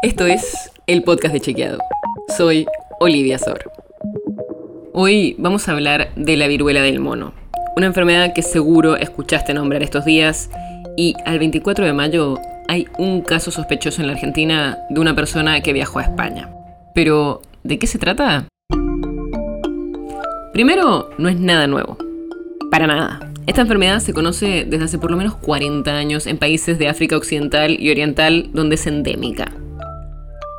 Esto es el podcast de Chequeado. Soy Olivia Sor. Hoy vamos a hablar de la viruela del mono, una enfermedad que seguro escuchaste nombrar estos días y al 24 de mayo hay un caso sospechoso en la Argentina de una persona que viajó a España. Pero, ¿de qué se trata? Primero, no es nada nuevo. Para nada. Esta enfermedad se conoce desde hace por lo menos 40 años en países de África Occidental y Oriental donde es endémica.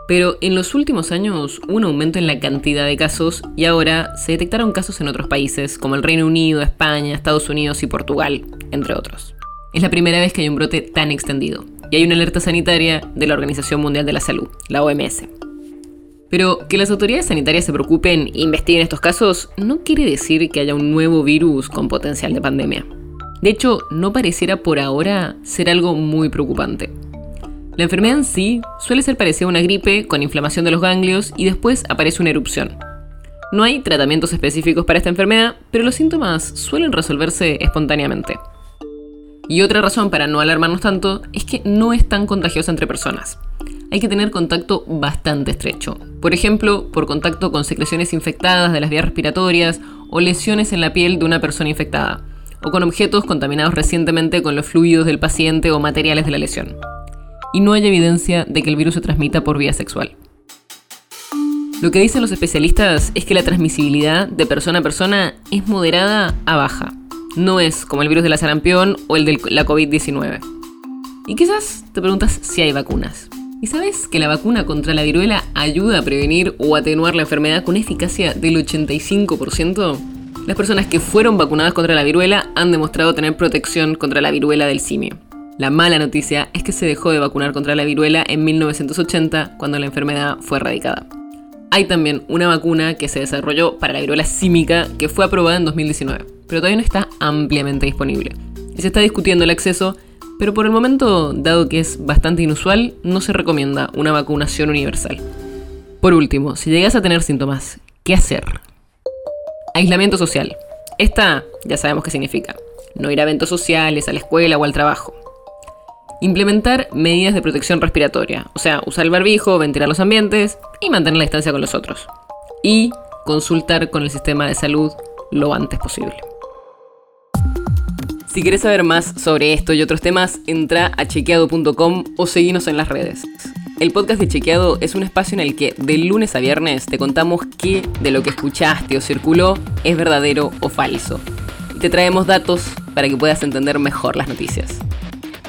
Pero en los últimos años hubo un aumento en la cantidad de casos y ahora se detectaron casos en otros países como el Reino Unido, España, Estados Unidos y Portugal, entre otros. Es la primera vez que hay un brote tan extendido y hay una alerta sanitaria de la Organización Mundial de la Salud, la OMS. Pero que las autoridades sanitarias se preocupen e investiguen estos casos no quiere decir que haya un nuevo virus con potencial de pandemia. De hecho, no pareciera por ahora ser algo muy preocupante. La enfermedad en sí suele ser parecida a una gripe con inflamación de los ganglios y después aparece una erupción. No hay tratamientos específicos para esta enfermedad, pero los síntomas suelen resolverse espontáneamente. Y otra razón para no alarmarnos tanto es que no es tan contagiosa entre personas. Hay que tener contacto bastante estrecho. Por ejemplo, por contacto con secreciones infectadas de las vías respiratorias o lesiones en la piel de una persona infectada, o con objetos contaminados recientemente con los fluidos del paciente o materiales de la lesión y no hay evidencia de que el virus se transmita por vía sexual. Lo que dicen los especialistas es que la transmisibilidad de persona a persona es moderada a baja. No es como el virus de la sarampión o el de la COVID-19. Y quizás te preguntas si hay vacunas. ¿Y sabes que la vacuna contra la viruela ayuda a prevenir o atenuar la enfermedad con eficacia del 85%? Las personas que fueron vacunadas contra la viruela han demostrado tener protección contra la viruela del simio. La mala noticia es que se dejó de vacunar contra la viruela en 1980 cuando la enfermedad fue erradicada. Hay también una vacuna que se desarrolló para la viruela símica que fue aprobada en 2019, pero todavía no está ampliamente disponible. Y se está discutiendo el acceso, pero por el momento, dado que es bastante inusual, no se recomienda una vacunación universal. Por último, si llegas a tener síntomas, ¿qué hacer? Aislamiento social. Esta ya sabemos qué significa. No ir a eventos sociales, a la escuela o al trabajo. Implementar medidas de protección respiratoria, o sea, usar el barbijo, ventilar los ambientes y mantener la distancia con los otros. Y consultar con el sistema de salud lo antes posible. Si quieres saber más sobre esto y otros temas, entra a chequeado.com o seguinos en las redes. El podcast de Chequeado es un espacio en el que de lunes a viernes te contamos qué de lo que escuchaste o circuló es verdadero o falso. Y te traemos datos para que puedas entender mejor las noticias.